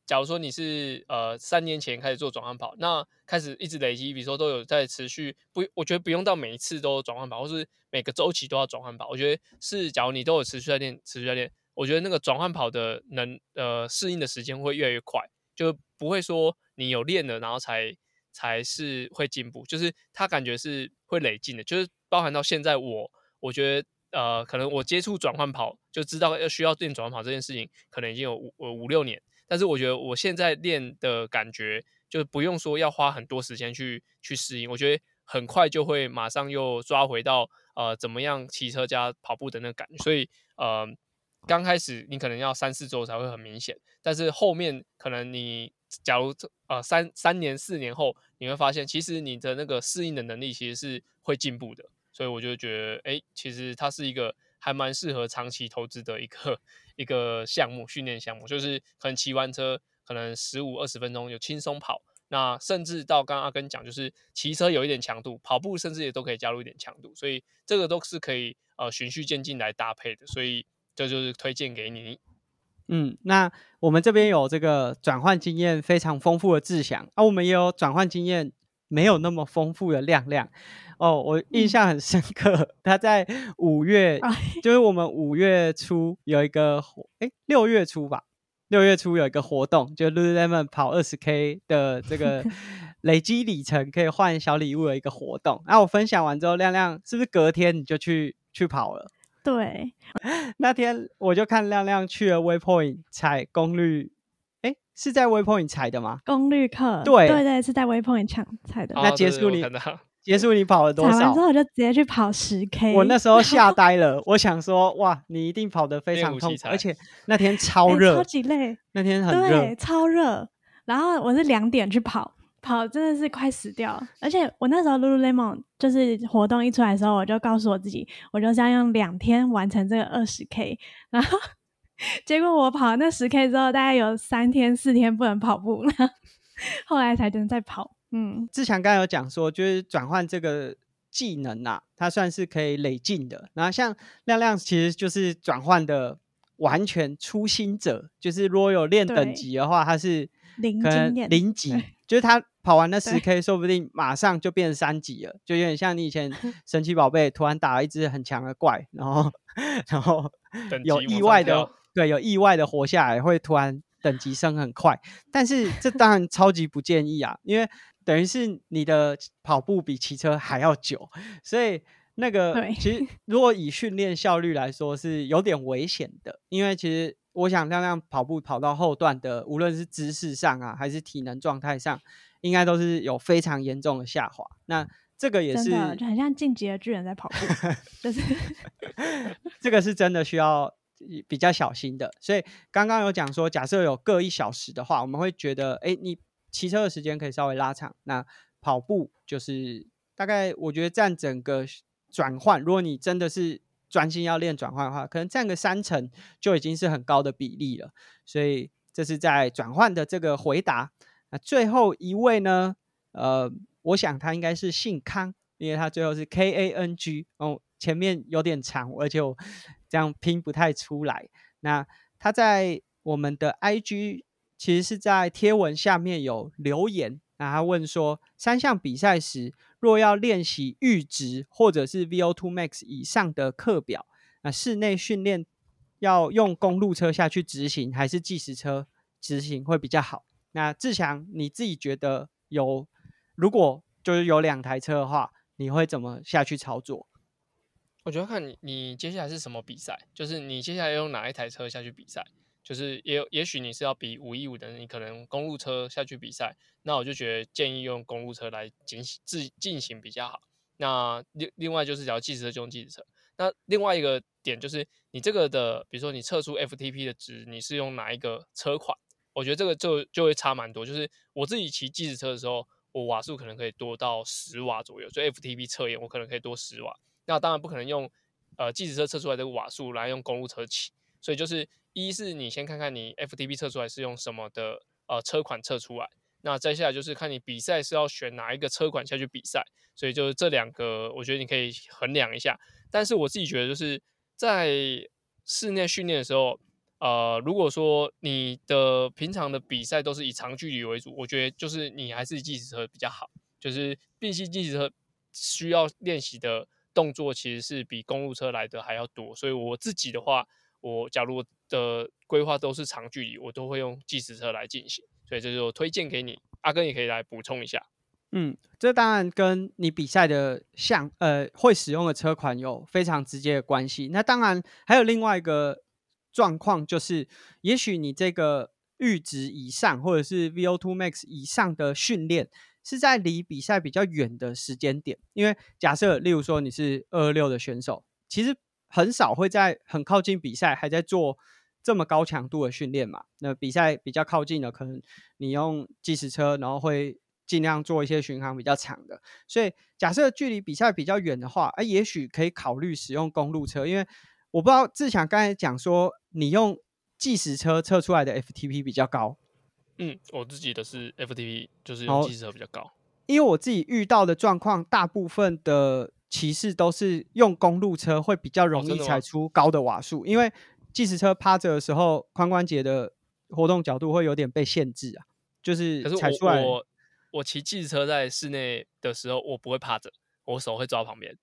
假如说你是呃三年前开始做转换跑，那开始一直累积，比如说都有在持续不，我觉得不用到每一次都转换跑，或是每个周期都要转换跑。我觉得是，假如你都有持续在练，持续在练，我觉得那个转换跑的能呃适应的时间会越来越快，就不会说你有练了，然后才才是会进步，就是他感觉是会累进的，就是包含到现在我，我觉得呃可能我接触转换跑就知道要需要练转换跑这件事情，可能已经有五五六年。但是我觉得我现在练的感觉，就不用说要花很多时间去去适应，我觉得很快就会马上又抓回到呃怎么样骑车加跑步的那个感觉。所以呃刚开始你可能要三四周才会很明显，但是后面可能你假如呃三三年四年后，你会发现其实你的那个适应的能力其实是会进步的。所以我就觉得哎，其实它是一个还蛮适合长期投资的一个。一个项目训练项目，就是可能骑完车，可能十五二十分钟有轻松跑，那甚至到刚刚阿根讲，就是骑车有一点强度，跑步甚至也都可以加入一点强度，所以这个都是可以呃循序渐进来搭配的，所以这就是推荐给你。嗯，那我们这边有这个转换经验非常丰富的志祥，啊，我们也有转换经验没有那么丰富的亮亮。哦，我印象很深刻，他在五月，就是我们五月初有一个，哎，六月初吧，六月初有一个活动，就 Lululemon 跑二十 K 的这个 累积里程可以换小礼物的一个活动。然后我分享完之后，亮亮是不是隔天你就去去跑了？对，那天我就看亮亮去了 Waypoint 踩功率，哎，是在 Waypoint 踩的吗？功率课，对对对，是在 Waypoint 抢踩的。那结束你。结束你跑了多少？跑完之后我就直接去跑十 K。我那时候吓呆了，我想说哇，你一定跑得非常痛，而且那天超热，超级累。那天很热，超热。然后我是两点去跑，跑真的是快死掉。而且我那时候 Lululemon 就是活动一出来的时候，我就告诉我自己，我就是要用两天完成这个二十 K。然后 结果我跑那十 K 之后，大概有三天四天不能跑步了，后来才能再跑。嗯，志强刚才有讲说，就是转换这个技能呐，它算是可以累进的。然后像亮亮，其实就是转换的完全初心者，就是如果有练等级的话，他是零经验零级，就是他跑完那十 K，说不定马上就变三级了，就有点像你以前 神奇宝贝突然打了一只很强的怪，然后然后有意外的，对，有意外的活下来，会突然等级升很快。但是这当然超级不建议啊，因为。等于是你的跑步比骑车还要久，所以那个其实 如果以训练效率来说是有点危险的，因为其实我想亮亮跑步跑到后段的，无论是姿势上啊，还是体能状态上，应该都是有非常严重的下滑。那这个也是就很像进阶的巨人在跑步，就是 这个是真的需要比较小心的。所以刚刚有讲说，假设有各一小时的话，我们会觉得，哎，你。骑车的时间可以稍微拉长，那跑步就是大概我觉得占整个转换，如果你真的是专心要练转换的话，可能占个三成就已经是很高的比例了。所以这是在转换的这个回答。那最后一位呢？呃，我想他应该是姓康，因为他最后是 K A N G，哦，前面有点长，而且这样拼不太出来。那他在我们的 I G。其实是在贴文下面有留言，然后问说，三项比赛时若要练习阈值或者是 VO2 max 以上的课表，那室内训练要用公路车下去执行，还是计时车执行会比较好？那志强你自己觉得有，如果就是有两台车的话，你会怎么下去操作？我觉得看你你接下来是什么比赛，就是你接下来用哪一台车下去比赛。就是也也许你是要比五一五的，你可能公路车下去比赛，那我就觉得建议用公路车来进行自进行比较好。那另另外就是只要计时车就用计时车。那另外一个点就是你这个的，比如说你测出 FTP 的值，你是用哪一个车款？我觉得这个就就会差蛮多。就是我自己骑计时车的时候，我瓦数可能可以多到十瓦左右，就 FTP 测验我可能可以多十瓦。那当然不可能用呃计时车测出来的瓦数来用公路车骑，所以就是。一是你先看看你 FTP 测出来是用什么的呃车款测出来，那接下来就是看你比赛是要选哪一个车款下去比赛，所以就是这两个，我觉得你可以衡量一下。但是我自己觉得就是在室内训练的时候，呃，如果说你的平常的比赛都是以长距离为主，我觉得就是你还是计时车比较好。就是并系计时车需要练习的动作其实是比公路车来的还要多，所以我自己的话，我假如的规划都是长距离，我都会用计时车来进行。所以这就推荐给你，阿根也可以来补充一下。嗯，这当然跟你比赛的项呃会使用的车款有非常直接的关系。那当然还有另外一个状况，就是也许你这个阈值以上或者是 VO2 max 以上的训练是在离比赛比较远的时间点。因为假设例如说你是二二六的选手，其实很少会在很靠近比赛还在做。这么高强度的训练嘛，那比赛比较靠近的，可能你用计时车，然后会尽量做一些巡航比较长的。所以假设距离比赛比较远的话，哎，也许可以考虑使用公路车，因为我不知道志强刚才讲说你用计时车测出来的 FTP 比较高。嗯，我自己的是 FTP，就是用计时车比较高。因为我自己遇到的状况，大部分的骑士都是用公路车会比较容易踩出高的瓦数，因为。计时车趴着的时候，髋关节的活动角度会有点被限制啊，就是踩出来。我我骑计时车在室内的时候，我不会趴着，我手会抓旁边，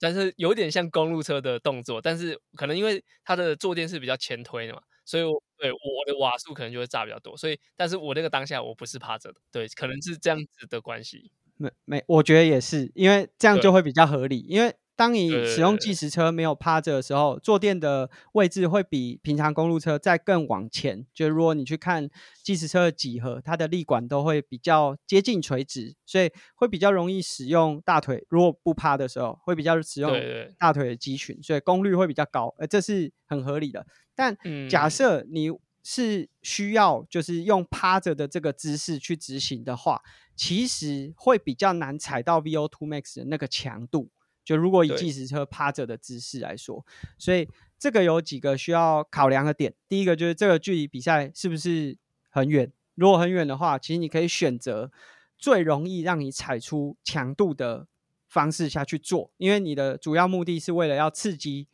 但是有点像公路车的动作，但是可能因为它的坐垫是比较前推的嘛，所以对我的瓦数可能就会炸比较多。所以，但是我那个当下我不是趴着的，对，可能是这样子的关系。没没，我觉得也是，因为这样就会比较合理，因为。当你使用计时车没有趴着的时候，坐垫的位置会比平常公路车再更往前。就如果你去看计时车的几何，它的立管都会比较接近垂直，所以会比较容易使用大腿。如果不趴的时候，会比较使用大腿的肌群，所以功率会比较高。呃，这是很合理的。但假设你是需要就是用趴着的这个姿势去执行的话，其实会比较难踩到 VO2 max 的那个强度。就如果以计时车趴着的姿势来说，所以这个有几个需要考量的点。第一个就是这个距离比赛是不是很远？如果很远的话，其实你可以选择最容易让你踩出强度的方式下去做，因为你的主要目的是为了要刺激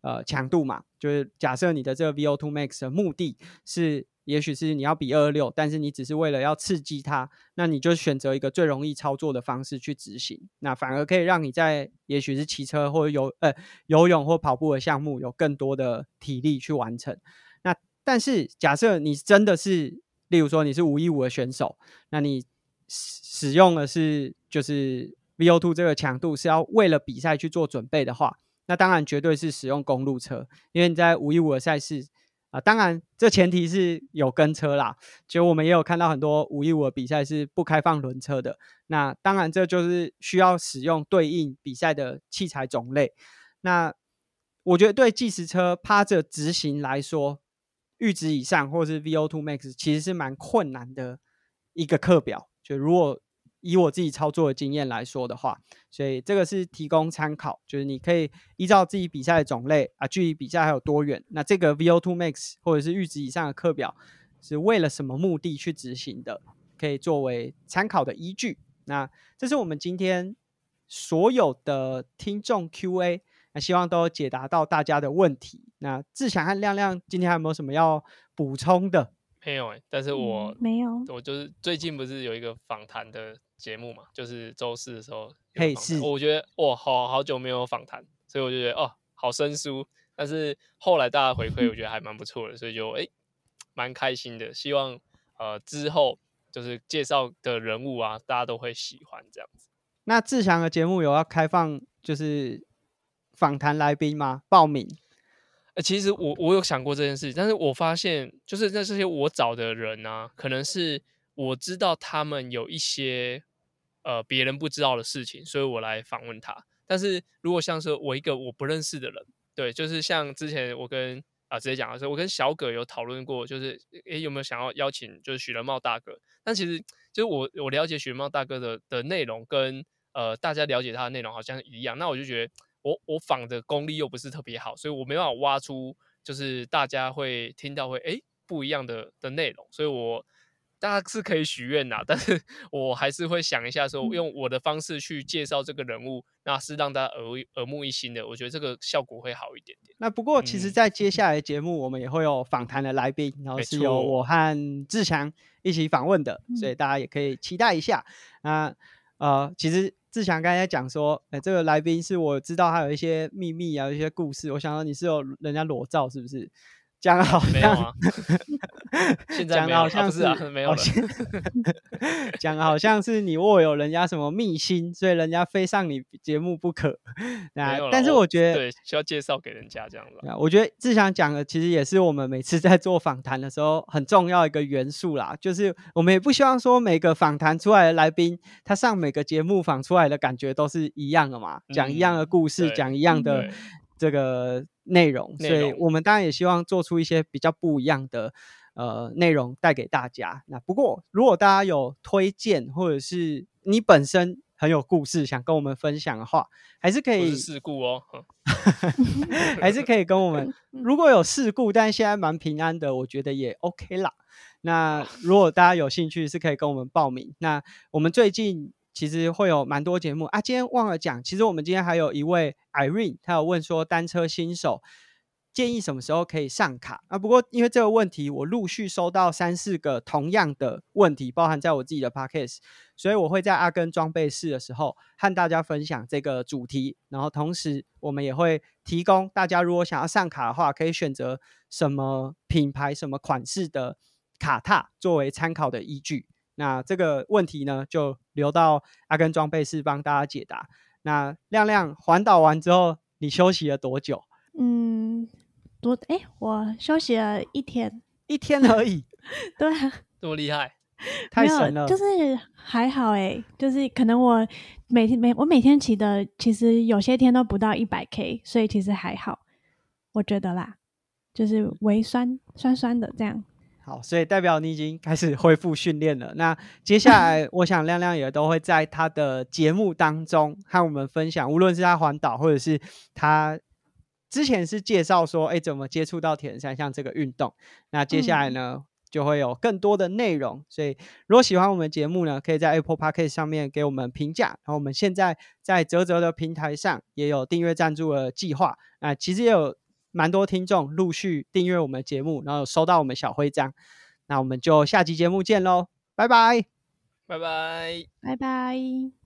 呃强度嘛。就是假设你的这个 VO2 max 的目的是。也许是你要比二二六，但是你只是为了要刺激它，那你就选择一个最容易操作的方式去执行，那反而可以让你在也许是骑车或游呃游泳或跑步的项目有更多的体力去完成。那但是假设你真的是，例如说你是五一五的选手，那你使使用的是就是 VO two 这个强度是要为了比赛去做准备的话，那当然绝对是使用公路车，因为你在五一五的赛事。啊，当然，这前提是有跟车啦。就我们也有看到很多五一五的比赛是不开放轮车的。那当然，这就是需要使用对应比赛的器材种类。那我觉得对计时车趴着执行来说，阈值以上或是 VO2 max 其实是蛮困难的一个课表。就如果以我自己操作的经验来说的话，所以这个是提供参考，就是你可以依照自己比赛的种类啊，距离比赛还有多远，那这个 VO2 max 或者是阈值以上的课表是为了什么目的去执行的，可以作为参考的依据。那这是我们今天所有的听众 Q&A，那希望都解答到大家的问题。那志强和亮亮今天还有没有什么要补充的？没有哎，但是我没有，我就是最近不是有一个访谈的。节目嘛，就是周四的时候，嘿是，我觉得哇，好好久没有访谈，所以我就觉得哦，好生疏。但是后来大家回馈，我觉得还蛮不错的，所以就哎，蛮开心的。希望呃之后就是介绍的人物啊，大家都会喜欢这样子。那志强的节目有要开放就是访谈来宾吗？报名？呃，其实我我有想过这件事，但是我发现就是在这些我找的人啊，可能是我知道他们有一些。呃，别人不知道的事情，所以我来访问他。但是如果像是我一个我不认识的人，对，就是像之前我跟啊直接讲的是，我跟小葛有讨论过，就是诶有没有想要邀请就是许仁茂大哥？但其实就是我我了解许仁茂大哥的的内容跟呃大家了解他的内容好像一样，那我就觉得我我访的功力又不是特别好，所以我没办法挖出就是大家会听到会诶不一样的的内容，所以我。大家是可以许愿呐，但是我还是会想一下，说用我的方式去介绍这个人物，那是让大家耳耳目一新的，我觉得这个效果会好一点点。那不过，其实，在接下来节目，我们也会有访谈的来宾，然后是由我和志强一起访问的，所以大家也可以期待一下。那呃，其实志强刚才讲说，哎，这个来宾是我知道他有一些秘密啊，一些故事，我想到你是有人家裸照，是不是？讲好像，讲好像是没有了。讲 好像是你握有人家什么秘辛，所以人家非上你节目不可。那但是我觉得，对，需要介绍给人家这样子。我觉得志祥讲的其实也是我们每次在做访谈的时候很重要一个元素啦，就是我们也不希望说每个访谈出来的来宾，他上每个节目访出来的感觉都是一样的嘛，讲一样的故事，讲一样的这个。内容，所以我们当然也希望做出一些比较不一样的呃内容带给大家。那不过，如果大家有推荐，或者是你本身很有故事想跟我们分享的话，还是可以事故哦，还是可以跟我们。如果有事故，但现在蛮平安的，我觉得也 OK 啦。那如果大家有兴趣，是可以跟我们报名。那我们最近。其实会有蛮多节目啊，今天忘了讲，其实我们今天还有一位 Irene，他有问说单车新手建议什么时候可以上卡啊？不过因为这个问题，我陆续收到三四个同样的问题，包含在我自己的 Podcast，所以我会在阿根装备室的时候和大家分享这个主题，然后同时我们也会提供大家如果想要上卡的话，可以选择什么品牌、什么款式的卡踏作为参考的依据。那这个问题呢，就留到阿根装备室帮大家解答。那亮亮环岛完之后，你休息了多久？嗯，多哎，我休息了一天，一天而已。对，啊，多厉害，太神了。就是还好哎，就是可能我每天每我每天骑的，其实有些天都不到一百 K，所以其实还好，我觉得啦，就是微酸酸酸的这样。好，所以代表你已经开始恢复训练了。那接下来，我想亮亮也都会在他的节目当中和我们分享，无论是他环岛，或者是他之前是介绍说，哎，怎么接触到铁人三项这个运动。那接下来呢，就会有更多的内容。所以，如果喜欢我们节目呢，可以在 Apple Podcast 上面给我们评价。然后，我们现在在泽泽的平台上也有订阅赞助的计划。那其实也有。蛮多听众陆续订阅我们节目，然后收到我们小徽章，那我们就下期节目见喽，拜拜，拜拜，拜拜。